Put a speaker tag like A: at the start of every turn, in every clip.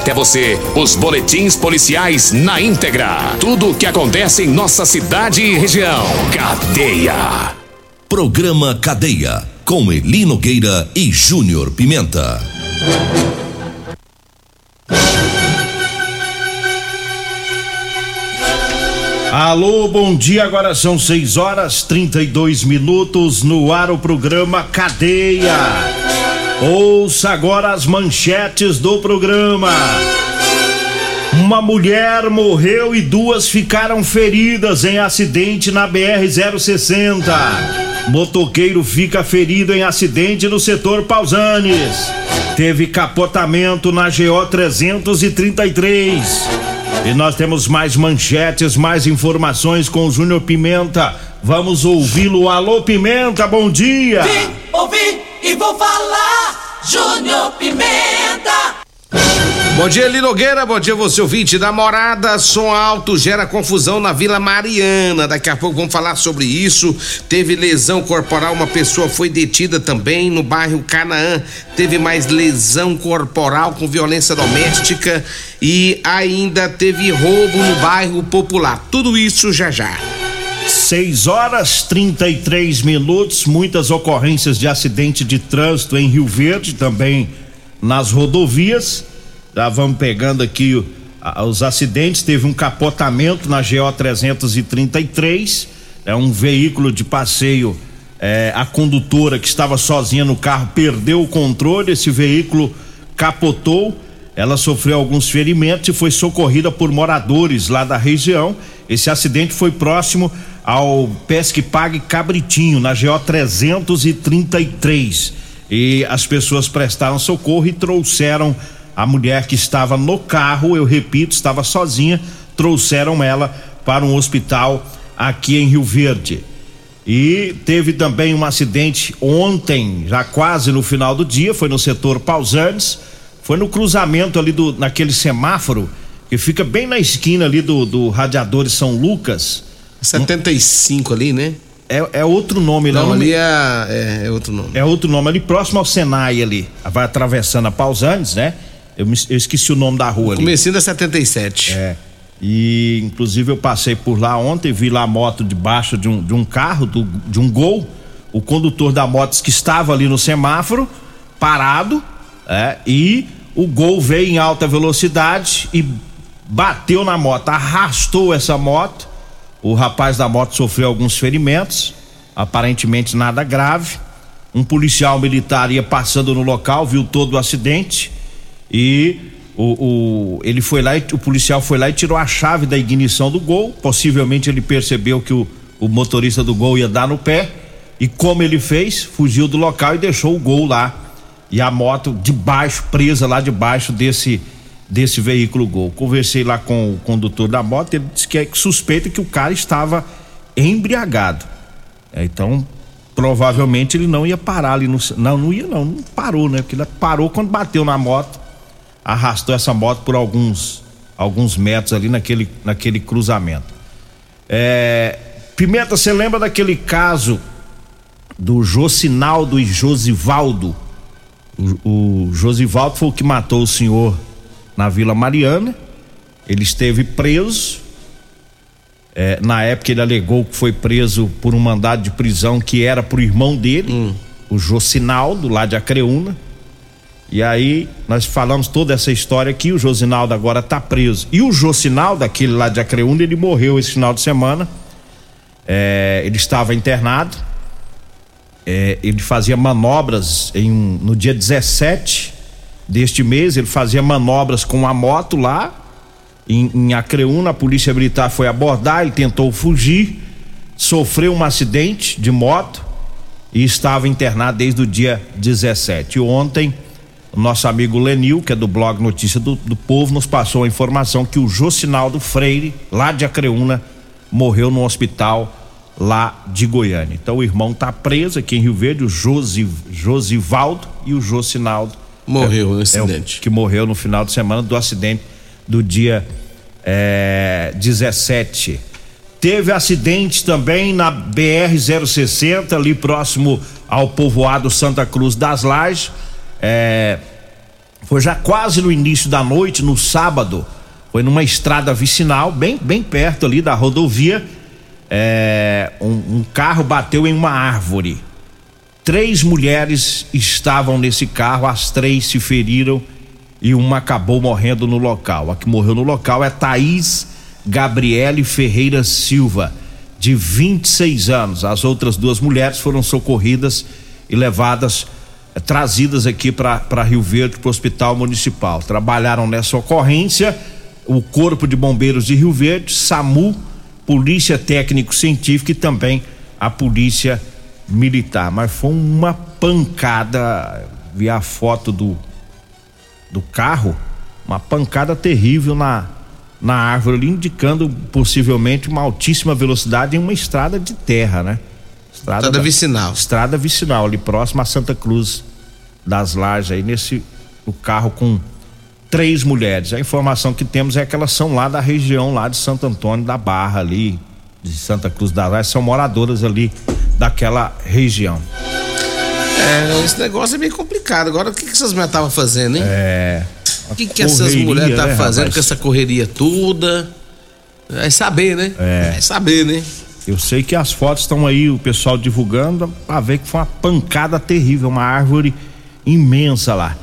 A: até você os boletins policiais na íntegra. Tudo o que acontece em nossa cidade e região. Cadeia.
B: Programa Cadeia. Com Elino Gueira e Júnior Pimenta.
C: Alô, bom dia. Agora são 6 horas 32 minutos no ar o programa Cadeia. Ouça agora as manchetes do programa. Uma mulher morreu e duas ficaram feridas em acidente na BR-060. Motoqueiro fica ferido em acidente no setor Pausanes. Teve capotamento na GO 333. E nós temos mais manchetes, mais informações com o Júnior Pimenta. Vamos ouvi-lo. Alô, Pimenta, bom dia!
D: Vim, ouvi e vou falar, Júnior Pimenta!
E: Bom dia, Linogueira. Bom dia, você ouvinte da morada. Som alto gera confusão na Vila Mariana. Daqui a pouco vamos falar sobre isso. Teve lesão corporal, uma pessoa foi detida também no bairro Canaã. Teve mais lesão corporal com violência doméstica e ainda teve roubo no bairro Popular. Tudo isso já já.
C: 6 horas 33 minutos, muitas ocorrências de acidente de trânsito em Rio Verde, também nas rodovias. Já vamos pegando aqui os acidentes. Teve um capotamento na GO 333. É um veículo de passeio. É, a condutora que estava sozinha no carro perdeu o controle. Esse veículo capotou. Ela sofreu alguns ferimentos e foi socorrida por moradores lá da região. Esse acidente foi próximo ao Pesque Pague Cabritinho, na GO 333. E as pessoas prestaram socorro e trouxeram a mulher que estava no carro, eu repito, estava sozinha, trouxeram ela para um hospital aqui em Rio Verde. E teve também um acidente ontem, já quase no final do dia, foi no setor Pausantes, foi no cruzamento ali do naquele semáforo que fica bem na esquina ali do, do radiador de São Lucas.
E: 75 ali, né?
C: É, é outro nome
E: Não,
C: lá.
E: ali é, é, é outro nome.
C: É outro nome ali próximo ao Senai ali. Vai atravessando a Pausantes, né? Eu, me- eu esqueci o nome da rua ali.
E: Comecinho da 77.
C: É. E inclusive eu passei por lá ontem, vi lá a moto debaixo de um, de um carro, do- de um gol. O condutor da moto que estava ali no semáforo, parado, é, e o gol veio em alta velocidade e bateu na moto, arrastou essa moto. O rapaz da moto sofreu alguns ferimentos, aparentemente nada grave. Um policial militar ia passando no local, viu todo o acidente e o, o- ele foi lá o policial foi lá e tirou a chave da ignição do gol. Possivelmente ele percebeu que o, o motorista do gol ia dar no pé e como ele fez, fugiu do local e deixou o gol lá e a moto debaixo presa lá debaixo desse desse veículo gol. Conversei lá com o condutor da moto, ele disse que é suspeita que o cara estava embriagado. É, então, provavelmente ele não ia parar ali no. Não, não ia não, não parou, né? Porque ele parou quando bateu na moto, arrastou essa moto por alguns alguns metros ali naquele, naquele cruzamento. É, Pimenta, você lembra daquele caso do Jocinaldo e Josivaldo? O, o Josivaldo foi o que matou o senhor na Vila Mariana. Ele esteve preso. É, na época ele alegou que foi preso por um mandado de prisão que era pro irmão dele, o Jocinaldo, lá de Acreúna. E aí nós falamos toda essa história aqui, o Josinaldo agora tá preso. E o Jocinaldo, aquele lá de Acreúna, ele morreu esse final de semana. É, ele estava internado. É, ele fazia manobras em, no dia 17 deste mês, ele fazia manobras com a moto lá em, em Acreúna, a polícia militar foi abordar, ele tentou fugir, sofreu um acidente de moto e estava internado desde o dia 17. E ontem O nosso amigo Lenil, que é do blog Notícia do, do Povo, nos passou a informação que o Jocinaldo Freire, lá de Acreúna, morreu no hospital lá de Goiânia. Então o irmão tá preso aqui em Rio Verde, o Josi, Josivaldo e o Jocinaldo.
E: Morreu
C: é,
E: no acidente.
C: É o, que morreu no final de semana do acidente do dia é, 17. Teve acidente também na BR-060, ali próximo ao povoado Santa Cruz das Lajes. É, foi já quase no início da noite, no sábado. Foi numa estrada vicinal, bem, bem perto ali da rodovia é, um, um carro bateu em uma árvore. Três mulheres estavam nesse carro, as três se feriram e uma acabou morrendo no local. A que morreu no local é Thaís Gabriele Ferreira Silva, de 26 anos. As outras duas mulheres foram socorridas e levadas, eh, trazidas aqui para Rio Verde, para o Hospital Municipal. Trabalharam nessa ocorrência o Corpo de Bombeiros de Rio Verde, SAMU polícia técnico-científica e também a polícia militar. Mas foi uma pancada, vi a foto do, do carro, uma pancada terrível na, na árvore ali, indicando possivelmente uma altíssima velocidade em uma estrada de terra, né?
E: Estrada, estrada vicinal.
C: Estrada vicinal, ali próximo a Santa Cruz das Lajes, aí nesse o carro com três mulheres. A informação que temos é que elas são lá da região, lá de Santo Antônio da Barra, ali, de Santa Cruz da Laje, são moradoras ali daquela região.
E: É, esse negócio é meio complicado. Agora, o que, que essas mulheres estavam fazendo, hein?
C: É.
E: O que, que essas mulheres estavam né, fazendo rapaz? com essa correria toda? É saber, né?
C: É.
E: é saber, né?
C: Eu sei que as fotos estão aí, o pessoal divulgando, pra ver que foi uma pancada terrível, uma árvore imensa lá.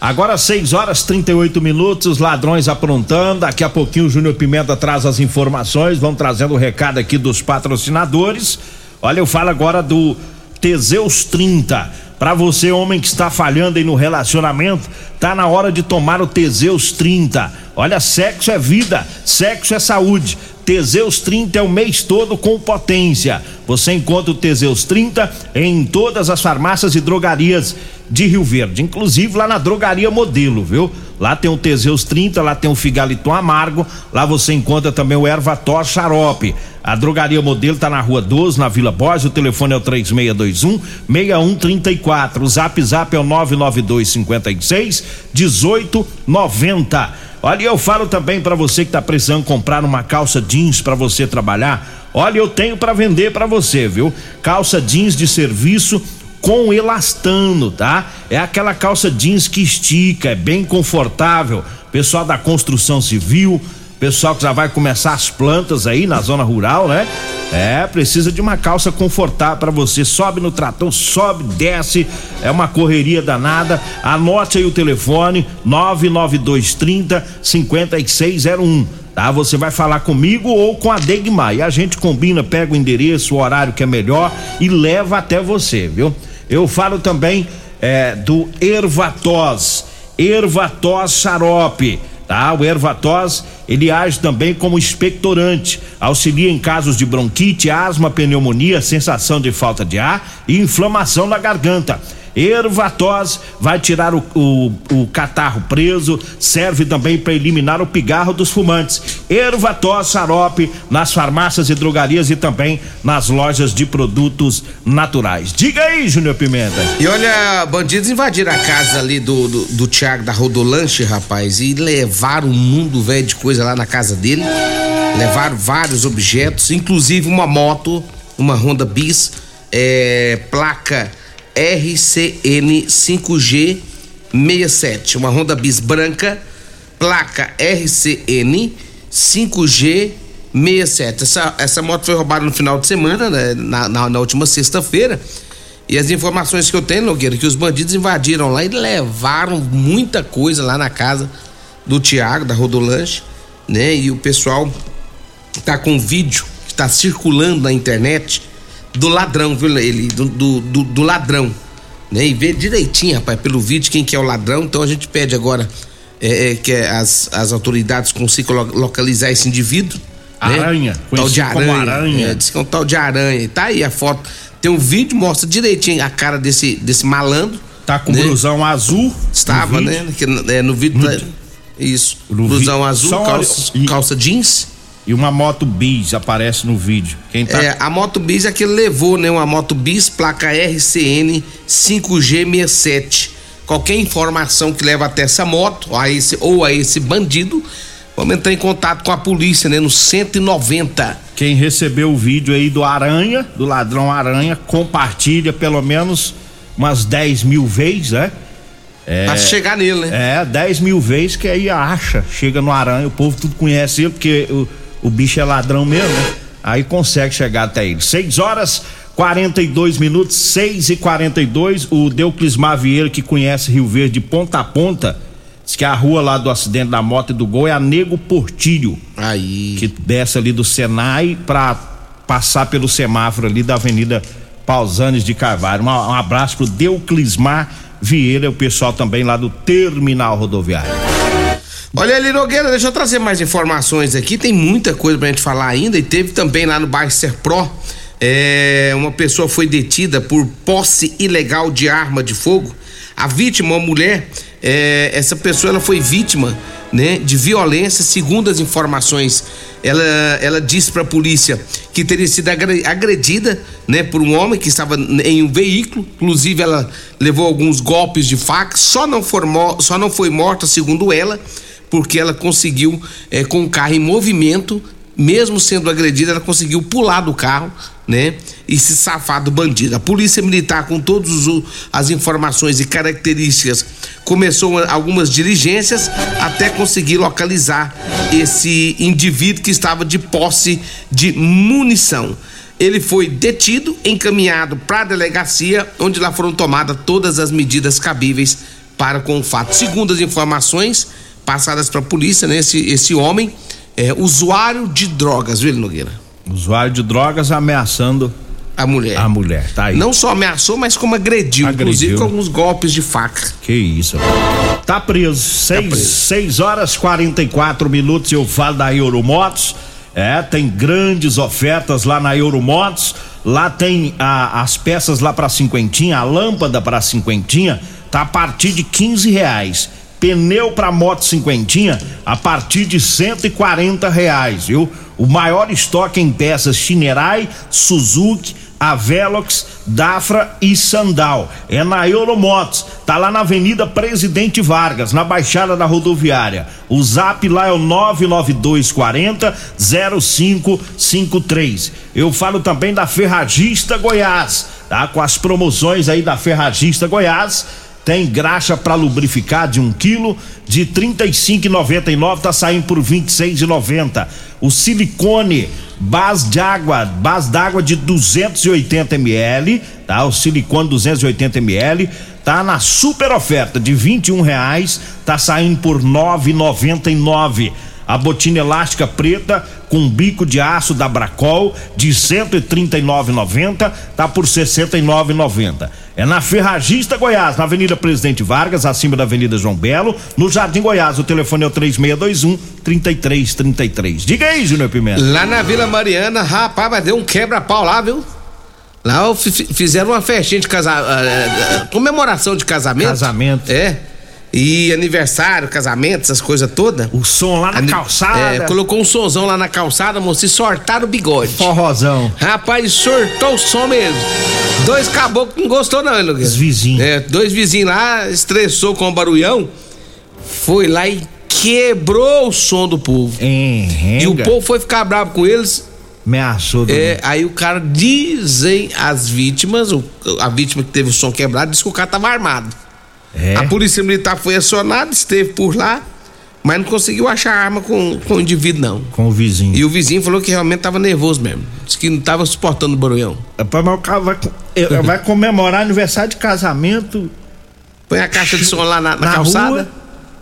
C: Agora 6 horas 38 minutos, ladrões aprontando. Daqui a pouquinho o Júnior Pimenta traz as informações. Vão trazendo o recado aqui dos patrocinadores. Olha, eu falo agora do Teseus 30. Para você, homem que está falhando aí no relacionamento, tá na hora de tomar o Teseus 30. Olha, sexo é vida, sexo é saúde. Teseus 30 é o mês todo com potência. Você encontra o Teseus 30 em todas as farmácias e drogarias de Rio Verde, inclusive lá na drogaria modelo, viu? Lá tem o Teseus 30, lá tem o Figaliton Amargo, lá você encontra também o Ervator Xarope. A drogaria modelo está na rua 12, na Vila Borges, o telefone é o 3621 6134. O zap zap é o 992 56 1890. Olha, eu falo também para você que está precisando comprar uma calça jeans para você trabalhar. Olha, eu tenho para vender para você, viu? Calça jeans de serviço com elastano, tá? É aquela calça jeans que estica, é bem confortável. Pessoal da construção civil, pessoal que já vai começar as plantas aí na zona rural, né? É, precisa de uma calça confortável para você. Sobe no trator, sobe, desce, é uma correria danada. Anote aí o telefone 99230 5601 tá? Você vai falar comigo ou com a Degmar e a gente combina, pega o endereço, o horário que é melhor e leva até você, viu? Eu falo também é, do Ervatós, Ervatós xarope, tá? O Ervatós, ele age também como expectorante, auxilia em casos de bronquite, asma, pneumonia, sensação de falta de ar e inflamação na garganta. Ervatós vai tirar o, o, o catarro preso, serve também para eliminar o pigarro dos fumantes. Ervatós xarope nas farmácias e drogarias e também nas lojas de produtos naturais. Diga aí, Júnior Pimenta.
E: E olha, bandidos invadiram a casa ali do, do, do Thiago da Rodolanche, rapaz, e levaram um mundo velho de coisa lá na casa dele. Levaram vários objetos, inclusive uma moto, uma Honda Bis, é, placa RCN 5G 67, uma Honda Bis branca, placa RCN 5G 67. Essa, essa moto foi roubada no final de semana, né, na, na, na, última sexta-feira. E as informações que eu tenho, Nogueira, que os bandidos invadiram lá e levaram muita coisa lá na casa do Tiago, da Rodolanche, né? E o pessoal tá com vídeo que tá circulando na internet do ladrão, viu? Ele, do, do, do, do ladrão. Né? E ver direitinho, rapaz, pelo vídeo, quem que é o ladrão. Então a gente pede agora é, é, que as, as autoridades consigam localizar esse indivíduo.
C: Né? Aranha, né?
E: tal de aranha. aranha. É, diz que é um tal de aranha. Tá aí a foto. Tem um vídeo, mostra direitinho a cara desse, desse malandro,
C: Tá com
E: né?
C: blusão azul.
E: Estava,
C: no
E: né? Que, é, no vídeo. tá- Isso.
C: No
E: Blusão
C: vi-
E: azul,
C: só
E: calça,
C: olha-
E: calça jeans.
C: E uma moto bis aparece no vídeo. Quem tá.
E: É, a moto bis é que ele levou, né? Uma moto bis, placa RCN 5G67. Qualquer informação que leva até essa moto, a esse, ou a esse bandido, vamos entrar em contato com a polícia, né? No 190.
C: Quem recebeu o vídeo aí do Aranha, do ladrão Aranha, compartilha pelo menos umas 10 mil vezes, né?
E: Pra chegar nele, né?
C: É, 10 mil vezes que aí acha, chega no Aranha, o povo tudo conhece ele, porque o, o bicho é ladrão mesmo, né? Aí consegue chegar até ele. 6 horas 42 minutos, 6 e 42 O Deuclismar Vieira, que conhece Rio Verde de ponta a ponta, diz que a rua lá do acidente da moto e do gol é a Nego Portilho
E: Aí.
C: que desce ali do Senai para passar pelo semáforo ali da Avenida Pausanes de Carvalho. Um, um abraço pro Deuclismar Vieira, o pessoal também lá do Terminal Rodoviário.
E: Olha ali, Nogueira, deixa eu trazer mais informações aqui. Tem muita coisa pra gente falar ainda. E teve também lá no bairro Serpro. É, uma pessoa foi detida por posse ilegal de arma de fogo. A vítima, uma mulher, é, essa pessoa ela foi vítima né, de violência. Segundo as informações, ela, ela disse para a polícia que teria sido agre- agredida né, por um homem que estava em um veículo. Inclusive, ela levou alguns golpes de faca. Só não, for mo- só não foi morta, segundo ela, porque ela conseguiu, eh, com o carro em movimento, mesmo sendo agredida, ela conseguiu pular do carro, né? E se safar do bandido. A polícia militar, com todas as informações e características, começou algumas diligências até conseguir localizar esse indivíduo que estava de posse de munição. Ele foi detido, encaminhado para a delegacia, onde lá foram tomadas todas as medidas cabíveis para com o fato. Segundo as informações passadas para a polícia, né, esse, esse homem é usuário de drogas, viu, Nogueira?
C: Usuário de drogas ameaçando
E: A mulher.
C: a mulher, tá aí.
E: Não só ameaçou, mas como agrediu,
C: Agrediu.
E: inclusive com alguns golpes de faca.
C: Que isso. Tá preso. Seis,
E: preso.
C: seis horas 44 minutos. Eu falo da Euromotos. É, tem grandes ofertas lá na Euromotos. Lá tem a- as peças lá pra cinquentinha, a lâmpada pra cinquentinha, tá a partir de 15 reais. Pneu pra moto cinquentinha a partir de 140 reais, viu? O maior estoque em peças Shinerai, Suzuki, a Velox, Dafra e Sandal. É na Euromotos. Tá lá na Avenida Presidente Vargas, na Baixada da Rodoviária. O zap lá é o 99240 0553. Eu falo também da Ferragista Goiás, tá? Com as promoções aí da Ferragista Goiás. Tem graxa para lubrificar de 1 um quilo de R$ 35,99 tá saindo por R$ 26,90. O silicone base de água, base d'água de 280 ml, tá? O silicone 280 ml tá na super oferta de 21 reais, tá saindo por R$ 9,99. A botina elástica preta com bico de aço da Bracol de 139,90 tá por 69,90. É na Ferragista Goiás, na Avenida Presidente Vargas, acima da Avenida João Belo, no Jardim Goiás. O telefone é o 3621 3333. Diga aí, Júnior Pimenta.
E: Lá na Vila Mariana, rapaz, vai ter um quebra-pau lá, viu? Lá fi- fi- fizeram uma festinha de casamento, comemoração de casamento.
C: Casamento.
E: É. E aniversário, casamento, essas coisas todas.
C: O som lá na
E: Ani-
C: calçada.
E: É, colocou um sonzão lá na calçada, moço, e sortaram o bigode.
C: Forrozão.
E: Rapaz, sortou o som mesmo. Dois caboclos não gostou não, hein, Nogueira?
C: Os vizinhos.
E: É, dois vizinhos lá, estressou com o barulhão, foi lá e quebrou o som do povo.
C: Enrenga.
E: E o povo foi ficar bravo com eles.
C: Ameaçou. do-
E: É, aí o cara dizem as vítimas, o- a vítima que teve o som quebrado, disse que o cara tava armado.
C: É.
E: A polícia militar foi acionada, esteve por lá, mas não conseguiu achar arma com, com o indivíduo, não.
C: Com o vizinho.
E: E o vizinho falou que realmente tava nervoso mesmo. Disse que não tava suportando o barulhão.
C: Rapaz, mas o cara vai, co- eh, vai comemorar aniversário de casamento
E: Põe a caixa de som lá na, na
C: na
E: calçada,
C: rua,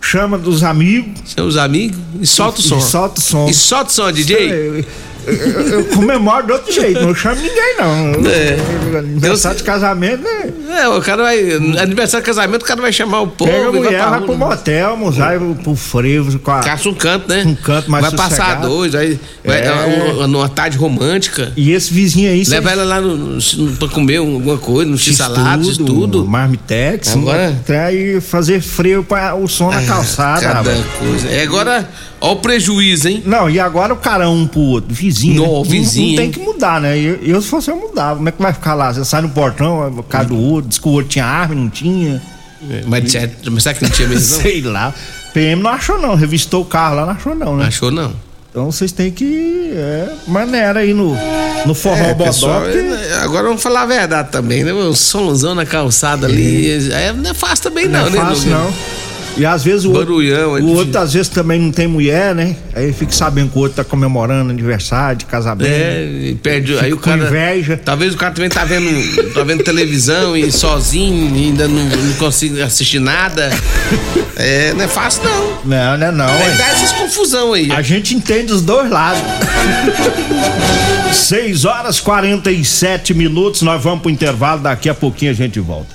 C: chama dos amigos.
E: seus amigos, e solta o som.
C: E solta o som.
E: E solta o som, DJ.
C: Eu, eu comemoro de outro jeito, não chamo ninguém, não.
E: É.
C: Aniversário de casamento, né?
E: É, o cara vai. Aniversário de casamento, o cara vai chamar o povo.
C: Pega a mulher, vai
E: rua,
C: pro
E: né?
C: motel, almoçar, vai pro frevo, com a...
E: Caça um canto, né?
C: Um canto mais
E: Vai passar
C: sossegado.
E: dois, aí. Vai,
C: É.
E: uma- numa tarde romântica.
C: E esse vizinho aí...
E: Leva ela lá no, no, pra comer alguma coisa, no x-salada, isso tudo.
C: Marmitex.
E: Agora-
C: Até aí fazer freio para o som na calçada.
E: Cada
C: rapaz.
E: coisa. É, agora, ó o prejuízo, hein?
C: Não, e agora o cara um pro outro, vizinho.
E: Não,
C: né?
E: vizinho,
C: Não, tem
E: hein?
C: que mudar, né? Eu, eu, se fosse eu mudava. Como é que vai ficar lá? Você sai no portão, o cara do outro, diz que o outro tinha arma, não tinha.
E: Mas, é- mas será que não tinha mesmo? Não?
C: Sei lá. PM não achou não, revistou o carro lá, não achou não, né?
E: Achou não.
C: Então vocês têm que. É, maneira aí no, no forró
E: É,
C: bodó.
E: pessoal,
C: porque-
E: é, agora vamos falar a verdade também, né? O somzão na calçada ali. É, não é fácil também, não,
C: Não é
E: né?
C: fácil, não. E às vezes o outro,
E: Barulhão, é
C: o outro às vezes também não tem mulher, né? Aí fica sabendo que o outro tá comemorando aniversário de casamento.
E: É, e perde.
C: Fica
E: Aí o cara.
C: inveja.
E: Talvez o cara também tá vendo, tá vendo televisão e sozinho, e ainda não, não consigo assistir nada. É, não é fácil, não.
C: Não, não é não.
E: Vai dar essas confusão aí.
C: A gente entende os dois lados. 6 horas 47 minutos, nós vamos pro intervalo, daqui a pouquinho a gente volta.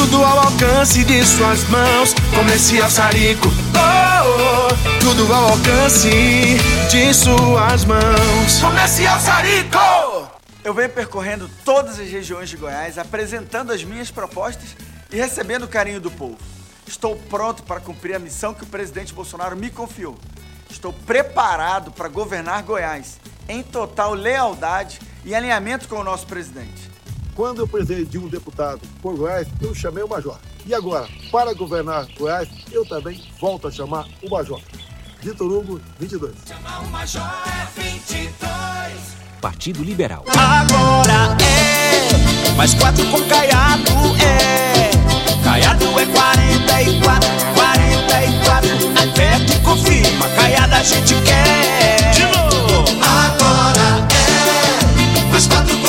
F: tudo ao alcance de suas mãos. Comercial Sarico. Oh, oh, tudo ao alcance de suas mãos. Comercial Sarico.
G: Eu venho percorrendo todas as regiões de Goiás, apresentando as minhas propostas e recebendo o carinho do povo. Estou pronto para cumprir a missão que o presidente Bolsonaro me confiou. Estou preparado para governar Goiás, em total lealdade e alinhamento com o nosso presidente.
H: Quando eu precisei de um deputado por Goiás, eu chamei o Major. E agora, para governar Goiás, eu também volto a chamar o Major. Vitor Hugo, 22.
I: Partido Liberal.
F: Agora é mais quatro com Caiado é. Caiado é 44, 44. Aperta e confirma, Caiado a gente quer. De novo. Agora é mais quatro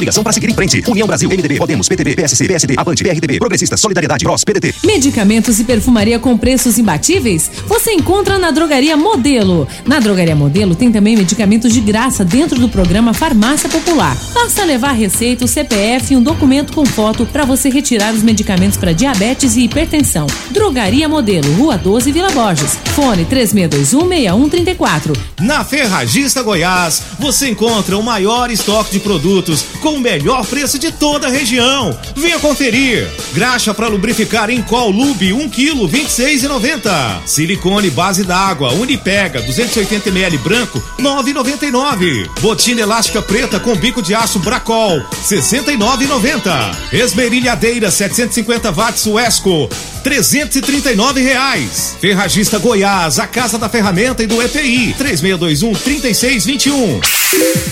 I: Coligação para seguir em frente. União Brasil, MDB, Podemos, PTB, PSC, PSD, Avante, PRTB, Progressistas, Solidariedade, PROS, PDT.
J: Medicamentos e perfumaria com preços imbatíveis? Você encontra na Drogaria Modelo. Na Drogaria Modelo tem também medicamentos de graça dentro do programa Farmácia Popular. Basta levar receita, o CPF e um documento com foto para você retirar os medicamentos para diabetes e hipertensão. Drogaria Modelo, Rua 12, Vila Borges. Fone 36216134.
K: Na Ferragista Goiás, você encontra o maior estoque de produtos com o melhor preço de toda a região. Venha conferir. Graxa para lubrificar em Col Lube 1 kg 26,90. Silicone base d'água Unipega 280 ml branco 9,99. Botina elástica preta com bico de aço Bracol 69,90. Esmerilhadeira 750 watts Wesco 339 reais. Ferragista Goiás, a casa da ferramenta e do EPI 3621 3621.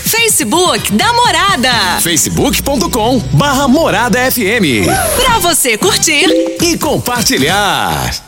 L: Facebook da Morada.
A: facebook.com barra Morada FM.
L: Pra você curtir
A: e compartilhar.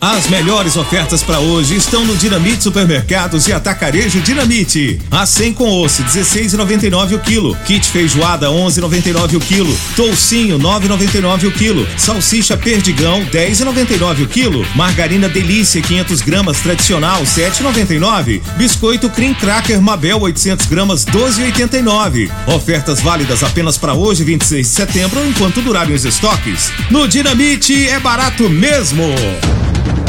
K: As melhores ofertas para hoje estão no Dinamite Supermercados e Atacarejo Dinamite. A 100 com osso, 16,99 o quilo. Kit feijoada, 11,99 o quilo. Toucinho, 9,99 o quilo. Salsicha Perdigão, 10,99 o quilo. Margarina Delícia, 500 gramas tradicional, 7,99. Biscoito Cream Cracker Mabel, 800 gramas, 12,89. Ofertas válidas apenas para hoje, 26 de setembro, enquanto durarem os estoques. No Dinamite é barato mesmo.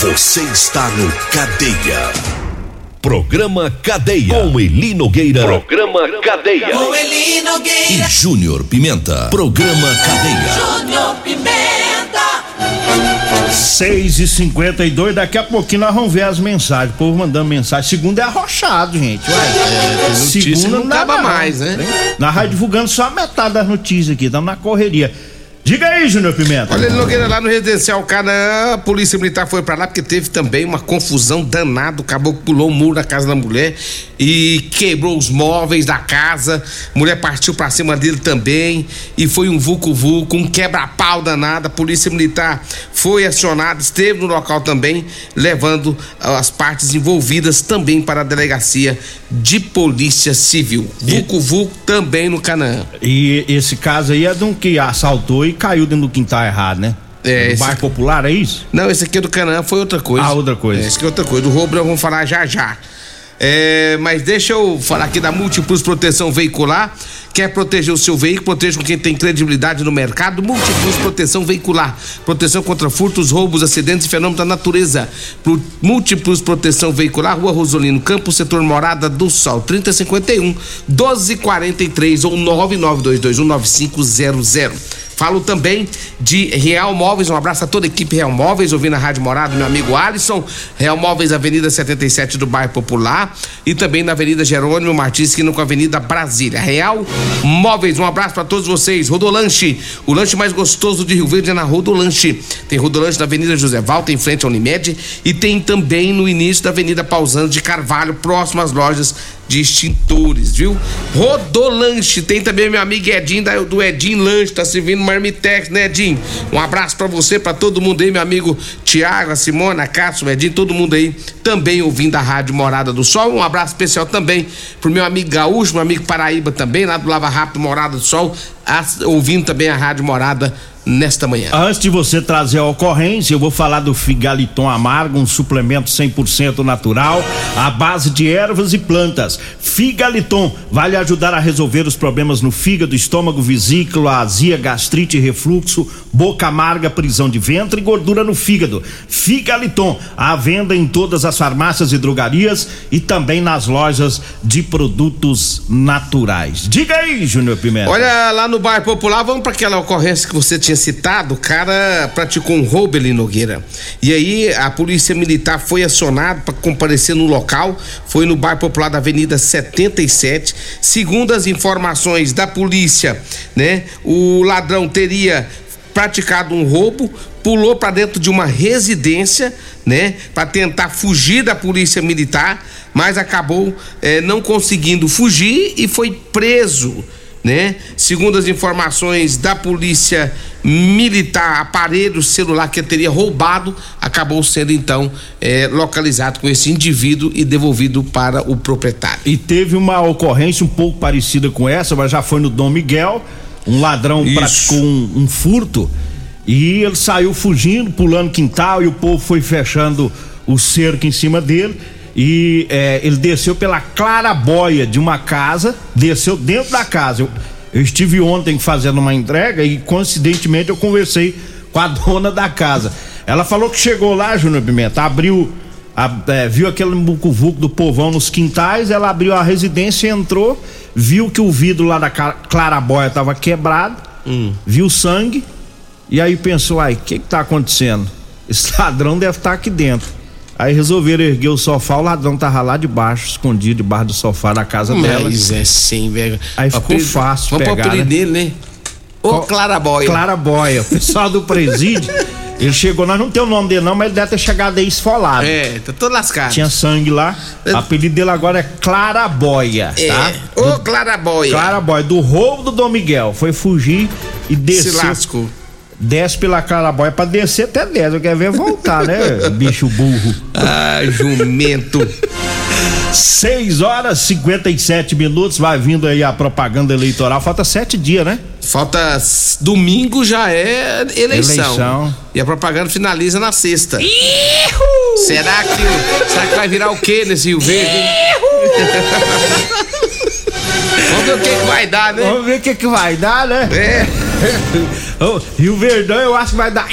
B: Você está no Cadeia. Programa Cadeia. Com Eli Nogueira. Programa Cadeia.
D: Com Eli Nogueira.
B: E Júnior Pimenta. Programa Cadeia.
D: Júnior Pimenta.
C: 6 e 52 daqui a pouquinho nós vamos ver as mensagens. O povo mandando mensagem. Segunda é arrochado, gente. Ué,
E: É, notícia não acaba mais, né?
C: Nós vai divulgando só a metade das notícias aqui, estamos na correria. Diga aí, Júnior Pimenta.
E: Olha, ele Nogueira, lá no residencial Canaã, a polícia militar foi pra lá porque teve também uma confusão danada. O caboclo pulou o muro da casa da mulher e quebrou os móveis da casa. A mulher partiu pra cima dele também e foi um vulco-vulco, um quebra-pau danado. A polícia militar foi acionada, esteve no local também, levando as partes envolvidas também para a delegacia de polícia civil. Vulco-vulco também no Canaã.
C: E esse caso aí é de um que assaltou e caiu dentro do quintal errado, né?
E: É, esse-
C: bairro popular, é isso?
E: Não, esse aqui é do Canaã foi outra coisa.
C: Ah, outra coisa.
E: É, esse aqui é outra coisa. Do roubo nós vamos falar já já. É, mas deixa eu falar aqui da Múltiplos Proteção Veicular. Quer proteger o seu veículo? Proteja com quem tem credibilidade no mercado. Múltiplos Proteção Veicular. Proteção contra furtos, roubos, acidentes e fenômenos da natureza. Pro- Múltiplos Proteção Veicular, Rua Rosolino Campo, setor Morada do Sol, 3051 1243 ou 992219500. Falo também de Real Móveis, um abraço a toda a equipe Real Móveis, ouvindo a Rádio Morado, meu amigo Alisson. Real Móveis, Avenida 77 do Bairro Popular e também na Avenida Jerônimo Martins, esquina com a Avenida Brasília. Real Móveis, um abraço para todos vocês. Rodolanche, o lanche mais gostoso de Rio Verde é na Rodolanche. Tem Rodolanche na Avenida José Valta, em frente à Unimed, e tem também no início da Avenida Pausano de Carvalho, próximo às lojas de extintores, viu? Rodolanche, tem também meu amigo Edinho do Edinho Lanche, tá servindo Marmitex, né, Edinho? Um abraço pra você, pra todo mundo aí, meu amigo Tiago, a Simona, Cássio, Edinho, todo mundo aí também ouvindo a Rádio Morada do Sol. Um abraço especial também pro meu amigo Gaúcho, meu amigo Paraíba também, lá do Lava Rápido Morada do Sol, ouvindo também a Rádio Morada nesta manhã.
C: Antes de você trazer a ocorrência, eu vou falar do Figaliton Amargo, um suplemento 100% natural, à base de ervas e plantas. Figaliton vai lhe ajudar a resolver os problemas no fígado, estômago, vesícula, azia, gastrite, refluxo, boca amarga, prisão de ventre e gordura no fígado. Figaliton, à venda em todas as farmácias e drogarias e também nas lojas de produtos naturais. Diga aí, Júnior Pimenta.
E: Olha, lá no bairro Popular, vamos para aquela ocorrência que você tinha citado. O cara praticou um roubo ali, Nogueira. E aí a polícia militar foi acionada para comparecer no local. Foi no bairro Popular da Avenida 77. Segundo as informações da polícia, né, o ladrão teria praticado um roubo, pulou para dentro de uma residência, né, para tentar fugir da polícia militar, mas acabou eh, não conseguindo fugir e foi preso né? Segundo as informações da polícia militar, aparelho celular que teria roubado acabou sendo então eh, localizado com esse indivíduo e devolvido para o proprietário.
C: E teve uma ocorrência um pouco parecida com essa, mas já foi no Dom Miguel. Um ladrão
E: Isso.
C: praticou um, um furto E ele saiu fugindo, pulando quintal e o povo foi fechando o cerco em cima dele. E é, ele desceu pela clarabóia de uma casa, desceu dentro da casa. Eu, estive ontem fazendo uma entrega e coincidentemente eu conversei com a dona da casa. Ela falou que chegou lá, Júnior Pimenta, abriu, a- é, viu aquele mucuvuco do povão nos quintais, ela abriu a residência, entrou, viu que o vidro lá da clarabóia estava quebrado, viu sangue, e aí pensou, ai, o que que tá acontecendo? Esse ladrão deve estar aqui dentro. Aí resolveram erguer o sofá, o ladrão tava lá debaixo, escondido debaixo do sofá da casa dela.
E: Mas é sem vergonha.
C: Aí ficou
E: Apelido-
C: fácil
E: Vamos
C: pegar, né?
E: dele, né? Ô, Claraboia.
C: Claraboia. O pessoal do presídio, ele chegou, nós não tem o nome dele não, mas ele deve ter chegado aí esfolado.
E: É, tá todo lascado.
C: Tinha sangue lá. O apelido dele agora é Claraboia,
E: É.
C: tá?
E: Ô, Claraboia.
C: Claraboia, do roubo do Dom Miguel. Foi fugir e desceu.
E: Se lascou.
C: Desce pela Claraboia pra descer até 10. Eu quero ver voltar, né? Bicho burro.
E: Ah, jumento.
C: 6 horas e 57 minutos. Vai vindo aí a propaganda eleitoral. Falta sete dias, né?
E: Falta domingo já é eleição.
C: Eleição.
E: E a propaganda finaliza na sexta. Será que será que vai virar o quê nesse Rio Verde? hein? Vamos ver o que, que vai dar, né?
C: Vamos ver o que, que vai dar, né?
E: É.
C: Rio Verdão eu acho que vai dar.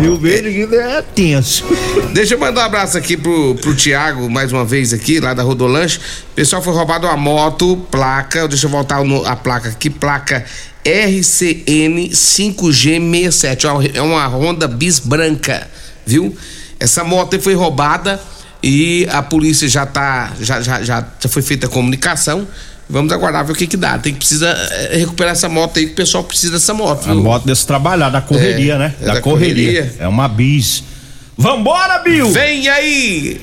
C: Rio Verde é tenso.
E: Deixa eu mandar um abraço aqui pro, pro Tiago, mais uma vez aqui, lá da Rodolanche. Pessoal foi roubado uma moto, placa, deixa eu voltar a placa aqui, placa RCN 5G67. ó, É uma Honda Bis branca, viu? Essa moto foi roubada e a polícia já tá, já, já, já foi feita a comunicação. Vamos aguardar ver o que que dá. Tem que precisa eh, recuperar essa moto aí, que o pessoal precisa dessa moto,
C: A
E: viu?
C: moto desse trabalhar, da correria,
E: É,
C: né?
E: é
C: da,
E: da
C: correria.
E: correria.
C: É uma bis. Vambora, Bill!
E: Vem aí!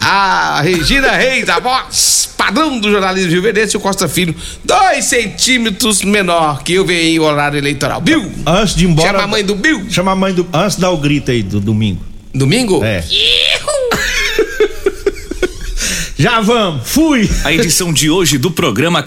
E: A Regina Reis, a voz padrão do jornalismo Rio Verde, e o Costa Filho, dois centímetros menor que eu venho em horário eleitoral. Bill!
C: Antes de ir embora.
E: Chama a mãe do Bill.
C: Chama a mãe do. Antes dá o grito aí do domingo.
E: Domingo?
C: É. Já vamos, fui!
M: A edição de hoje do programa